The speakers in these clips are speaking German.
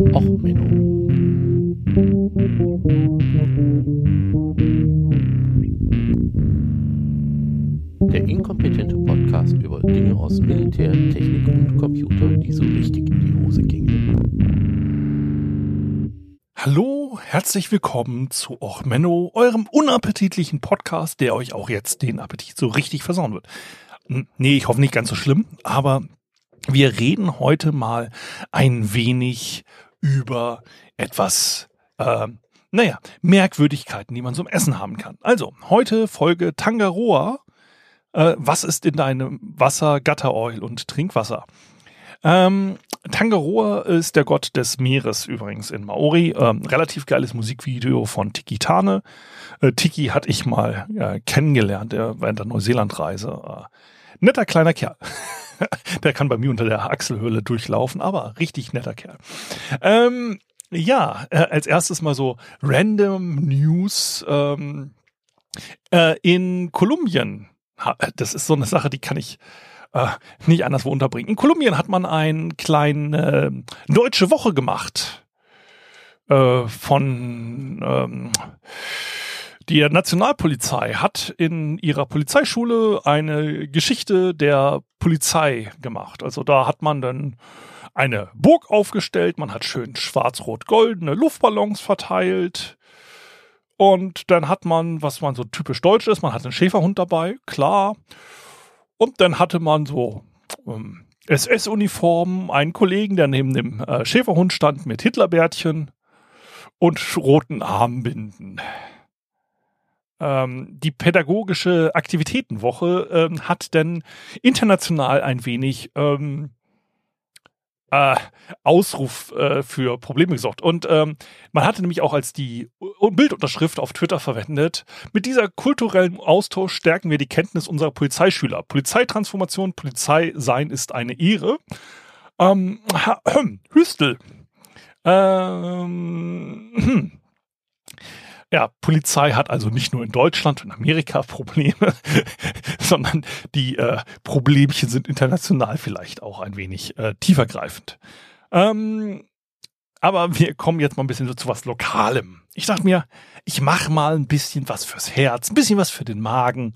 Och, Menno. Der inkompetente Podcast über Dinge aus Militär, Technik und Computer, die so richtig in die Hose gingen. Hallo, herzlich willkommen zu Och Menno, eurem unappetitlichen Podcast, der euch auch jetzt den Appetit so richtig versauen wird. Nee, ich hoffe nicht ganz so schlimm, aber wir reden heute mal ein wenig über etwas, äh, naja, Merkwürdigkeiten, die man zum Essen haben kann. Also, heute Folge Tangaroa. Äh, was ist in deinem Wasser Gatteroil und Trinkwasser? Ähm, Tangaroa ist der Gott des Meeres übrigens in Maori. Ähm, relativ geiles Musikvideo von Tiki Tane. Äh, Tiki hatte ich mal äh, kennengelernt äh, während der Neuseelandreise. Äh, netter kleiner Kerl. der kann bei mir unter der Achselhöhle durchlaufen, aber richtig netter Kerl. Ähm, ja, äh, als erstes mal so random News. Ähm, äh, in Kolumbien, das ist so eine Sache, die kann ich äh, nicht anderswo unterbringen. In Kolumbien hat man eine kleine äh, deutsche Woche gemacht. Äh, von ähm, die Nationalpolizei hat in ihrer Polizeischule eine Geschichte der Polizei gemacht. Also da hat man dann eine Burg aufgestellt, man hat schön schwarz-rot-goldene Luftballons verteilt. Und dann hat man, was man so typisch deutsch ist, man hat einen Schäferhund dabei, klar. Und dann hatte man so ähm, SS-Uniformen, einen Kollegen, der neben dem äh, Schäferhund stand mit Hitlerbärtchen und roten Armbinden ähm, die pädagogische Aktivitätenwoche ähm, hat denn international ein wenig ähm, äh, Ausruf äh, für Probleme gesorgt. Und ähm, man hatte nämlich auch als die Bildunterschrift auf Twitter verwendet, mit dieser kulturellen Austausch stärken wir die Kenntnis unserer Polizeischüler. Polizeitransformation, Polizei sein ist eine Ehre. Ähm, Hüstel. Ähm, hm. Ja, Polizei hat also nicht nur in Deutschland und Amerika Probleme, sondern die äh, Problemchen sind international vielleicht auch ein wenig äh, tiefergreifend. Ähm, aber wir kommen jetzt mal ein bisschen so zu was Lokalem. Ich dachte mir, ich mache mal ein bisschen was fürs Herz, ein bisschen was für den Magen,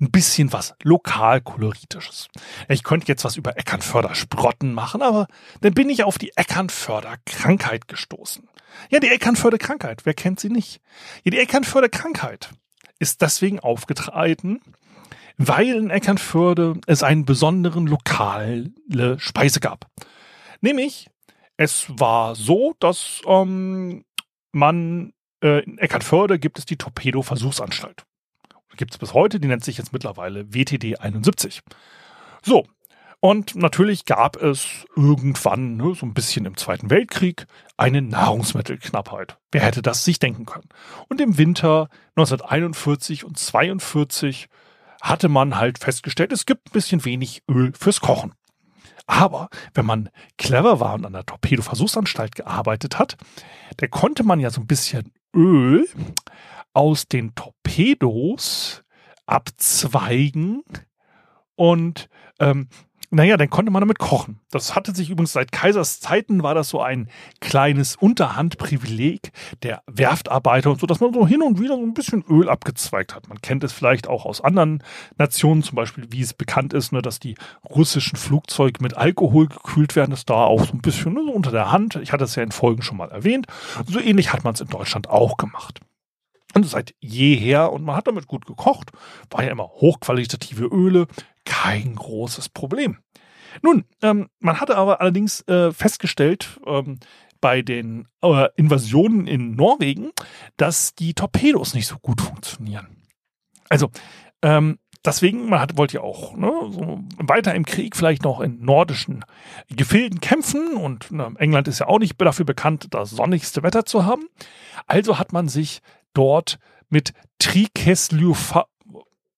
ein bisschen was lokalkoloritisches. Ich könnte jetzt was über Eckernförder Sprotten machen, aber dann bin ich auf die Eckernförder Krankheit gestoßen. Ja, die Eckernförde Krankheit, wer kennt sie nicht? Ja, die Eckernförde Krankheit ist deswegen aufgetreten, weil in Eckernförde es einen besonderen lokale Speise gab. Nämlich es war so, dass ähm, man äh, in Eckernförde gibt es die Torpedo-Versuchsanstalt. Gibt es bis heute, die nennt sich jetzt mittlerweile WTD 71. So, und natürlich gab es irgendwann, ne, so ein bisschen im Zweiten Weltkrieg, eine Nahrungsmittelknappheit. Wer hätte das sich denken können? Und im Winter 1941 und 42 hatte man halt festgestellt, es gibt ein bisschen wenig Öl fürs Kochen. Aber wenn man clever war und an der Torpedo-Versuchsanstalt gearbeitet hat, da konnte man ja so ein bisschen Öl aus den Torpedos abzweigen und ähm, naja, dann konnte man damit kochen. Das hatte sich übrigens seit Kaisers Zeiten war das so ein kleines Unterhandprivileg der Werftarbeiter und so, dass man so hin und wieder so ein bisschen Öl abgezweigt hat. Man kennt es vielleicht auch aus anderen Nationen, zum Beispiel, wie es bekannt ist, ne, dass die russischen Flugzeuge mit Alkohol gekühlt werden, ist da auch so ein bisschen ne, so unter der Hand. Ich hatte es ja in Folgen schon mal erwähnt. So ähnlich hat man es in Deutschland auch gemacht. Und seit jeher, und man hat damit gut gekocht, war ja immer hochqualitative Öle, kein großes Problem. Nun, ähm, man hatte aber allerdings äh, festgestellt, ähm, bei den äh, Invasionen in Norwegen, dass die Torpedos nicht so gut funktionieren. Also, ähm, deswegen, man hat, wollte ja auch ne, so weiter im Krieg vielleicht noch in nordischen Gefilden kämpfen und ne, England ist ja auch nicht dafür bekannt, das sonnigste Wetter zu haben. Also hat man sich dort mit Trikeslyopha,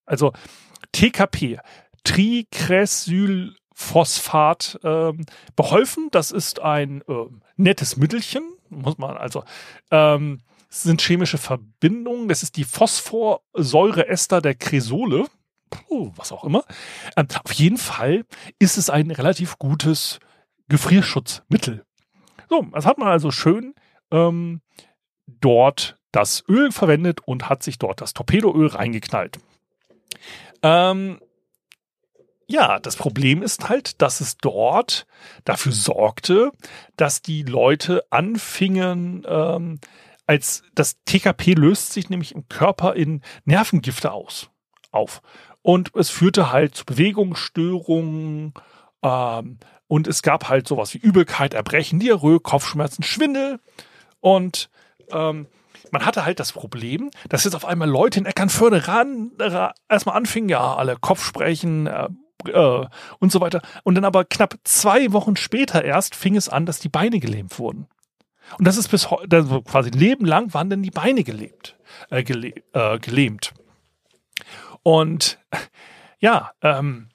also TKP, Tricresylphosphat äh, beholfen. Das ist ein äh, nettes Mittelchen, muss man also. Ähm, das sind chemische Verbindungen. Das ist die Phosphorsäureester der Kresole. Puh, was auch immer. Ähm, auf jeden Fall ist es ein relativ gutes Gefrierschutzmittel. So, das hat man also schön ähm, dort das Öl verwendet und hat sich dort das Torpedoöl reingeknallt. Ähm, ja, das Problem ist halt, dass es dort dafür sorgte, dass die Leute anfingen, ähm, als das TKP löst sich nämlich im Körper in Nervengifte aus, auf. Und es führte halt zu Bewegungsstörungen, ähm, und es gab halt sowas wie Übelkeit, Erbrechen, Diarrhoe, Kopfschmerzen, Schwindel. Und ähm, man hatte halt das Problem, dass jetzt auf einmal Leute in Eckernförde ran, erstmal anfingen, ja, alle Kopfsprechen äh, äh, und so weiter. Und dann aber knapp zwei Wochen später erst fing es an, dass die Beine gelähmt wurden. Und das ist bis heute, quasi Leben lang waren dann die Beine gelebt, äh, gele äh, gelähmt. Und ja, ähm,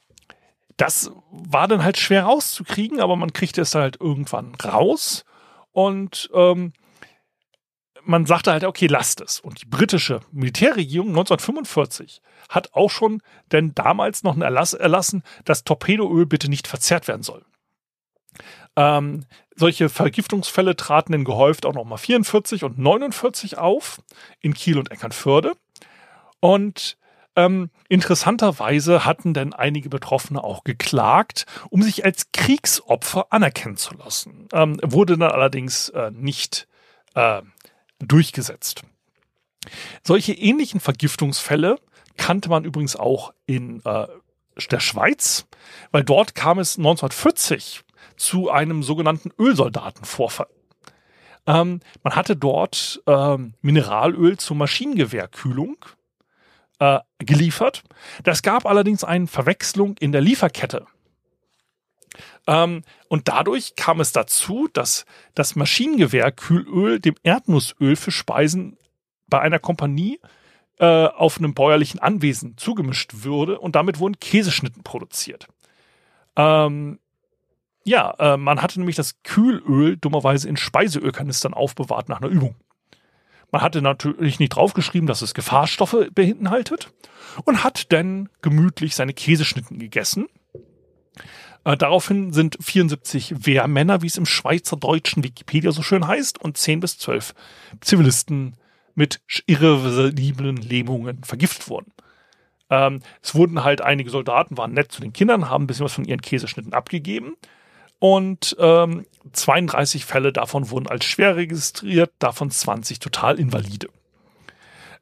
das war dann halt schwer rauszukriegen, aber man kriegte es halt irgendwann raus. Und ähm, man sagte halt, okay, lasst es. Und die britische Militärregierung 1945 hat auch schon denn damals noch einen Erlass erlassen, dass Torpedoöl bitte nicht verzehrt werden soll. Ähm, solche Vergiftungsfälle traten dann gehäuft auch nochmal 44 und 49 auf in Kiel und Eckernförde. Und ähm, interessanterweise hatten denn einige Betroffene auch geklagt, um sich als Kriegsopfer anerkennen zu lassen. Ähm, wurde dann allerdings äh, nicht äh, durchgesetzt. Solche ähnlichen Vergiftungsfälle kannte man übrigens auch in äh, der Schweiz, weil dort kam es 1940 zu einem sogenannten Ölsoldatenvorfall. Ähm, man hatte dort ähm, Mineralöl zur Maschinengewehrkühlung äh, geliefert. Das gab allerdings eine Verwechslung in der Lieferkette. Ähm, und dadurch kam es dazu, dass das Maschinengewehr-Kühlöl dem Erdnussöl für Speisen bei einer Kompanie äh, auf einem bäuerlichen Anwesen zugemischt würde und damit wurden Käseschnitten produziert. Ähm, ja, äh, man hatte nämlich das Kühlöl dummerweise in Speiseölkanistern aufbewahrt nach einer Übung. Man hatte natürlich nicht draufgeschrieben, dass es Gefahrstoffe beinhaltet und hat dann gemütlich seine Käseschnitten gegessen. Äh, daraufhin sind 74 Wehrmänner, wie es im schweizerdeutschen Wikipedia so schön heißt, und 10 bis 12 Zivilisten mit irreversiblen Lähmungen vergiftet worden. Ähm, es wurden halt einige Soldaten, waren nett zu den Kindern, haben ein bisschen was von ihren Käseschnitten abgegeben und ähm, 32 Fälle davon wurden als schwer registriert, davon 20 total invalide.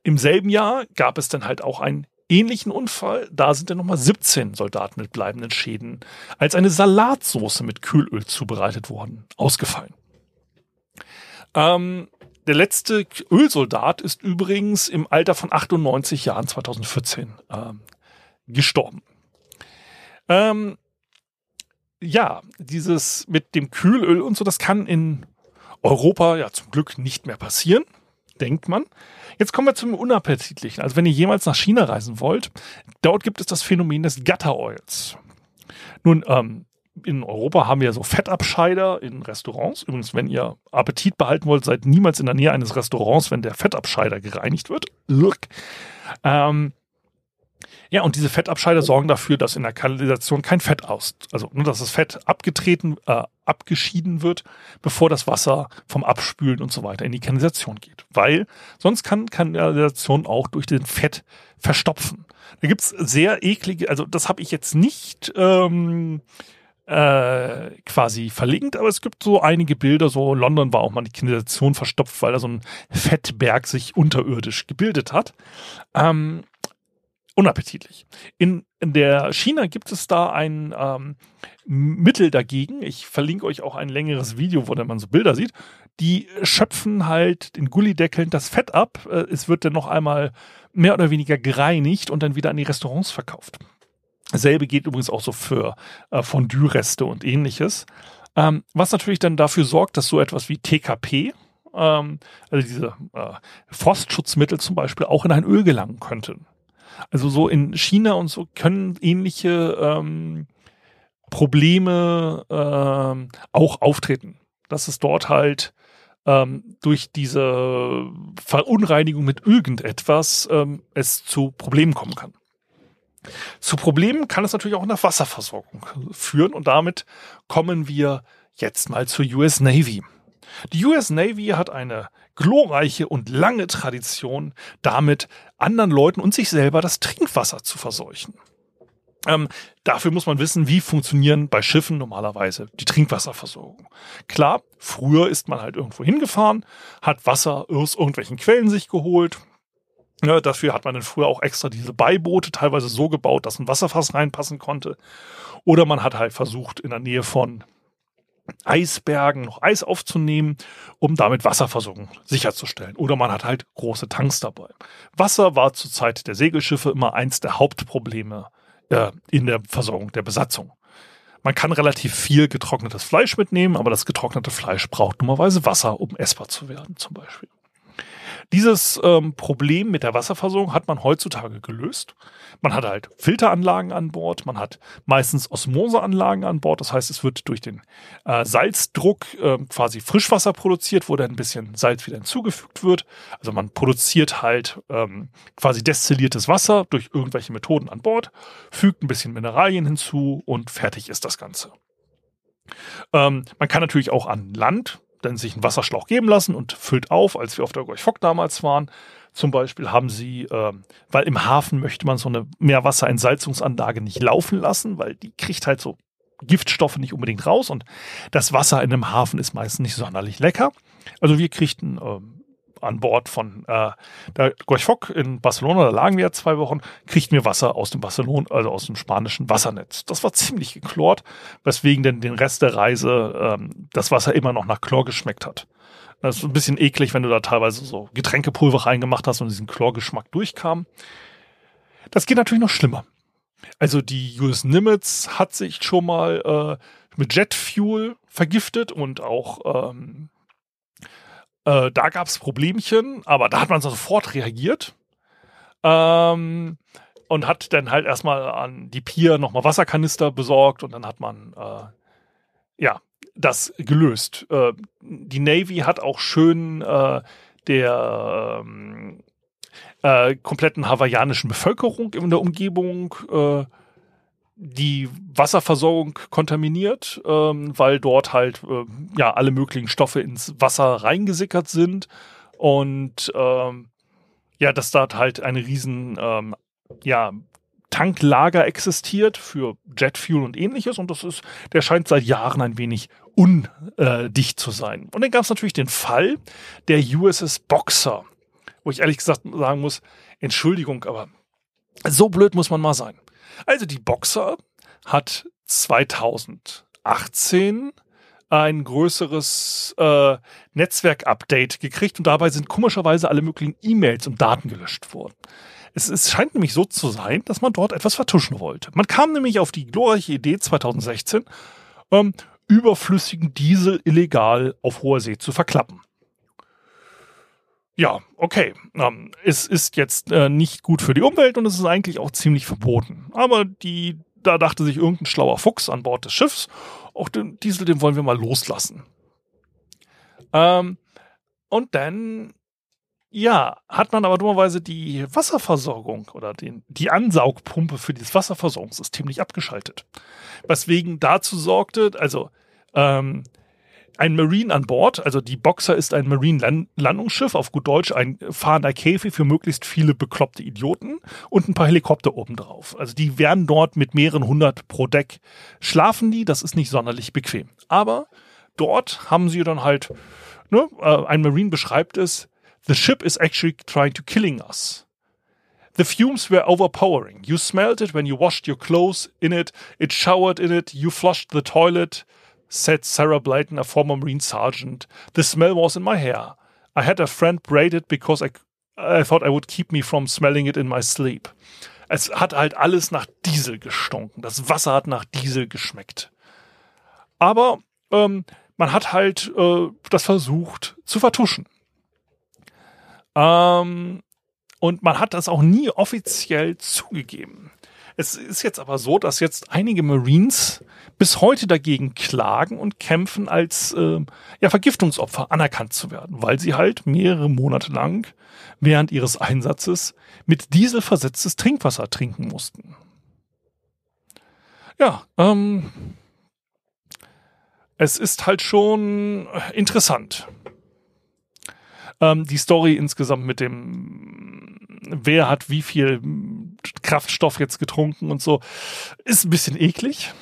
Im selben Jahr gab es dann halt auch einen ähnlichen Unfall. Da sind dann nochmal 17 Soldaten mit bleibenden Schäden als eine Salatsauce mit Kühlöl zubereitet worden, ausgefallen. Ähm, der letzte Ölsoldat ist übrigens im Alter von 98 Jahren 2014 ähm, gestorben. Ähm, ja, dieses mit dem Kühlöl und so, das kann in Europa ja zum Glück nicht mehr passieren, denkt man. Jetzt kommen wir zum Unappetitlichen. Also wenn ihr jemals nach China reisen wollt, dort gibt es das Phänomen des Gutter Oils. Nun, ähm, in Europa haben wir so Fettabscheider in Restaurants. Übrigens, wenn ihr Appetit behalten wollt, seid niemals in der Nähe eines Restaurants, wenn der Fettabscheider gereinigt wird. Ähm, ja, und diese Fettabscheider sorgen dafür, dass in der Kanalisation kein Fett aus, also nur, dass das Fett abgetreten, äh, abgeschieden wird, bevor das Wasser vom Abspülen und so weiter in die Kanalisation geht. Weil sonst kann Kanalisation auch durch den Fett verstopfen. Da gibt's sehr eklige, also das habe ich jetzt nicht ähm, äh, quasi verlinkt, aber es gibt so einige Bilder, so London war auch mal die Kanalisation verstopft, weil da so ein Fettberg sich unterirdisch gebildet hat. Ähm, unappetitlich. In, in der China gibt es da ein ähm, Mittel dagegen. Ich verlinke euch auch ein längeres Video, wo man so Bilder sieht. Die schöpfen halt den Gullideckeln das Fett ab. Äh, es wird dann noch einmal mehr oder weniger gereinigt und dann wieder an die Restaurants verkauft. Dasselbe geht übrigens auch so für äh, Fondue-Reste und ähnliches. Ähm, was natürlich dann dafür sorgt, dass so etwas wie TKP, ähm, also diese äh, Frostschutzmittel zum Beispiel, auch in ein Öl gelangen könnten. Also so in China und so können ähnliche ähm, Probleme ähm, auch auftreten. Dass es dort halt ähm, durch diese Verunreinigung mit irgendetwas ähm, es zu Problemen kommen kann. Zu Problemen kann es natürlich auch der Wasserversorgung führen und damit kommen wir jetzt mal zur US Navy. Die US Navy hat eine glorreiche und lange Tradition, damit anderen Leuten und sich selber das Trinkwasser zu verseuchen. Ähm, dafür muss man wissen, wie funktionieren bei Schiffen normalerweise die Trinkwasserversorgung. Klar, früher ist man halt irgendwo hingefahren, hat Wasser aus irgendwelchen Quellen sich geholt. Ja, dafür hat man dann früher auch extra diese Beiboote teilweise so gebaut, dass ein Wasserfass reinpassen konnte. Oder man hat halt versucht, in der Nähe von Eisbergen noch Eis aufzunehmen, um damit Wasserversorgung sicherzustellen. Oder man hat halt große Tanks dabei. Wasser war zur Zeit der Segelschiffe immer eins der Hauptprobleme äh, in der Versorgung der Besatzung. Man kann relativ viel getrocknetes Fleisch mitnehmen, aber das getrocknete Fleisch braucht normalerweise Wasser, um essbar zu werden, zum Beispiel. Dieses ähm, Problem mit der Wasserversorgung hat man heutzutage gelöst. Man hat halt Filteranlagen an Bord, man hat meistens Osmoseanlagen an Bord. Das heißt, es wird durch den äh, Salzdruck äh, quasi Frischwasser produziert, wo dann ein bisschen Salz wieder hinzugefügt wird. Also man produziert halt ähm, quasi destilliertes Wasser durch irgendwelche Methoden an Bord, fügt ein bisschen Mineralien hinzu und fertig ist das Ganze. Ähm, man kann natürlich auch an Land dann sich einen Wasserschlauch geben lassen und füllt auf, als wir auf der Gorch Fock damals waren. Zum Beispiel haben sie, äh, weil im Hafen möchte man so eine Meerwasserentsalzungsanlage nicht laufen lassen, weil die kriegt halt so Giftstoffe nicht unbedingt raus und das Wasser in einem Hafen ist meistens nicht sonderlich lecker. Also wir kriegten ähm, an Bord von äh, der Gorch Fock in Barcelona, da lagen wir ja zwei Wochen, kriegten wir Wasser aus dem Barcelona, also aus dem spanischen Wassernetz. Das war ziemlich geklort, weswegen denn den Rest der Reise ähm, das Wasser immer noch nach Chlor geschmeckt hat. Das ist ein bisschen eklig, wenn du da teilweise so Getränkepulver reingemacht hast und diesen Chlorgeschmack durchkam. Das geht natürlich noch schlimmer. Also die US Nimitz hat sich schon mal äh, mit Jetfuel vergiftet und auch ähm, äh, da gab es Problemchen, aber da hat man sofort reagiert. Ähm, und hat dann halt erstmal an die Pier nochmal Wasserkanister besorgt und dann hat man äh, ja das gelöst. Äh, die Navy hat auch schön äh, der ähm, äh, kompletten hawaiianischen Bevölkerung in der Umgebung äh, die Wasserversorgung kontaminiert, ähm, weil dort halt äh, ja alle möglichen Stoffe ins Wasser reingesickert sind und ähm, ja, dass dort halt eine riesen ähm, ja Tanklager existiert für Jetfuel und ähnliches und das ist, der scheint seit Jahren ein wenig undicht zu sein. Und dann gab es natürlich den Fall der USS Boxer, wo ich ehrlich gesagt sagen muss, Entschuldigung, aber so blöd muss man mal sein. Also die Boxer hat 2018 ein größeres äh, Netzwerk-Update gekriegt und dabei sind komischerweise alle möglichen E-Mails und Daten gelöscht worden. Es, es, scheint nämlich so zu sein, dass man dort etwas vertuschen wollte. Man kam nämlich auf die glorreiche Idee 2016, ähm, überflüssigen Diesel illegal auf hoher See zu verklappen. Ja, okay. Ähm, es ist jetzt äh, nicht gut für die Umwelt und es ist eigentlich auch ziemlich verboten. Aber die, da dachte sich irgendein schlauer Fuchs an Bord des Schiffs, auch den Diesel, den wollen wir mal loslassen. Ähm, und dann, ja, hat man aber dummerweise die Wasserversorgung oder den, die Ansaugpumpe für dieses Wasserversorgungssystem nicht abgeschaltet. Weswegen dazu sorgte, also ähm, ein Marine an Bord, also die Boxer ist ein Marine-Landungsschiff, auf gut Deutsch ein fahrender Käfig für möglichst viele bekloppte Idioten und ein paar Helikopter obendrauf. Also die werden dort mit mehreren hundert pro Deck schlafen die, das ist nicht sonderlich bequem. Aber dort haben sie dann halt, ne, äh, ein Marine beschreibt es, The ship is actually trying to killing us. The fumes were overpowering. You smelled it when you washed your clothes in it, it showered in it, you flushed the toilet, said Sarah Blayton, a former Marine sergeant. The smell was in my hair. I had a friend braid it because I, I thought I would keep me from smelling it in my sleep. Es hat halt alles nach Diesel gestunken. Das Wasser hat nach Diesel geschmeckt. Aber ähm, man hat halt äh, das versucht zu vertuschen. Ähm, und man hat das auch nie offiziell zugegeben. Es ist jetzt aber so, dass jetzt einige Marines bis heute dagegen klagen und kämpfen, als äh, ja, Vergiftungsopfer anerkannt zu werden, weil sie halt mehrere Monate lang während ihres Einsatzes mit Diesel versetztes Trinkwasser trinken mussten. Ja, ähm, es ist halt schon interessant. Ähm, die Story insgesamt mit dem, wer hat wie viel Kraftstoff jetzt getrunken und so, ist ein bisschen eklig.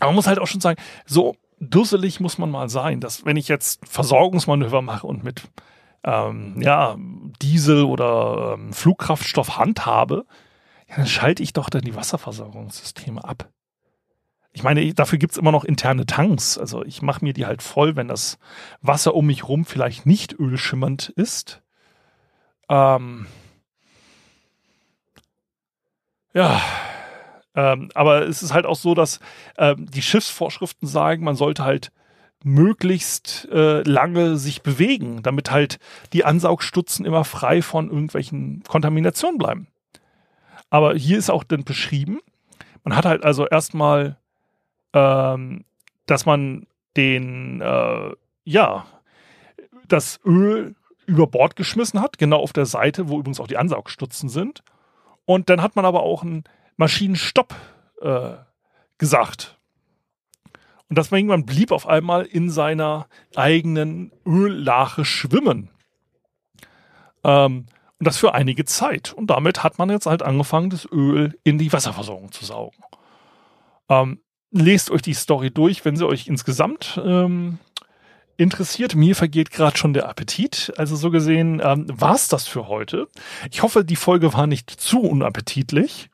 Aber man muss halt auch schon sagen, so dusselig muss man mal sein, dass wenn ich jetzt Versorgungsmanöver mache und mit ähm, ja, Diesel oder ähm, Flugkraftstoff handhabe, ja, dann schalte ich doch dann die Wasserversorgungssysteme ab. Ich meine, dafür gibt's immer noch interne Tanks. Also ich mache mir die halt voll, wenn das Wasser um mich rum vielleicht nicht ölschimmernd ist. Ähm ja, ähm, aber es ist halt auch so, dass ähm, die Schiffsvorschriften sagen, man sollte halt möglichst äh, lange sich bewegen, damit halt die Ansaugstutzen immer frei von irgendwelchen Kontaminationen bleiben. Aber hier ist auch dann beschrieben, man hat halt also erstmal ähm, dass man den, äh, ja, das Öl über Bord geschmissen hat, genau auf der Seite, wo übrigens auch die Ansaugstutzen sind. Und dann hat man aber auch einen Maschinenstopp äh, gesagt. Und das irgendwann blieb auf einmal in seiner eigenen Öllache schwimmen. Ähm, und das für einige Zeit. Und damit hat man jetzt halt angefangen, das Öl in die Wasserversorgung zu saugen. Ähm, lest euch die Story durch, wenn sie euch insgesamt ähm, interessiert. Mir vergeht gerade schon der Appetit. Also so gesehen ähm, war's das für heute. Ich hoffe, die Folge war nicht zu unappetitlich.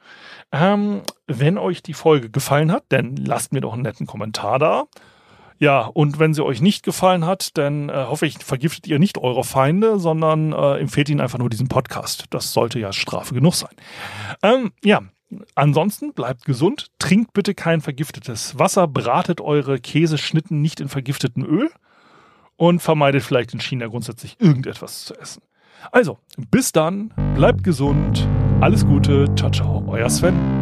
Ähm, wenn euch die Folge gefallen hat, dann lasst mir doch einen netten Kommentar da. Ja, und wenn sie euch nicht gefallen hat, dann äh, hoffe ich, vergiftet ihr nicht eure Feinde, sondern äh, empfehlt ihnen einfach nur diesen Podcast. Das sollte ja Strafe genug sein. Ähm, ja, Ansonsten bleibt gesund, trinkt bitte kein vergiftetes Wasser, bratet eure Käseschnitten nicht in vergiftetem Öl und vermeidet vielleicht in China grundsätzlich irgendetwas zu essen. Also, bis dann, bleibt gesund, alles Gute, ciao, ciao, euer Sven.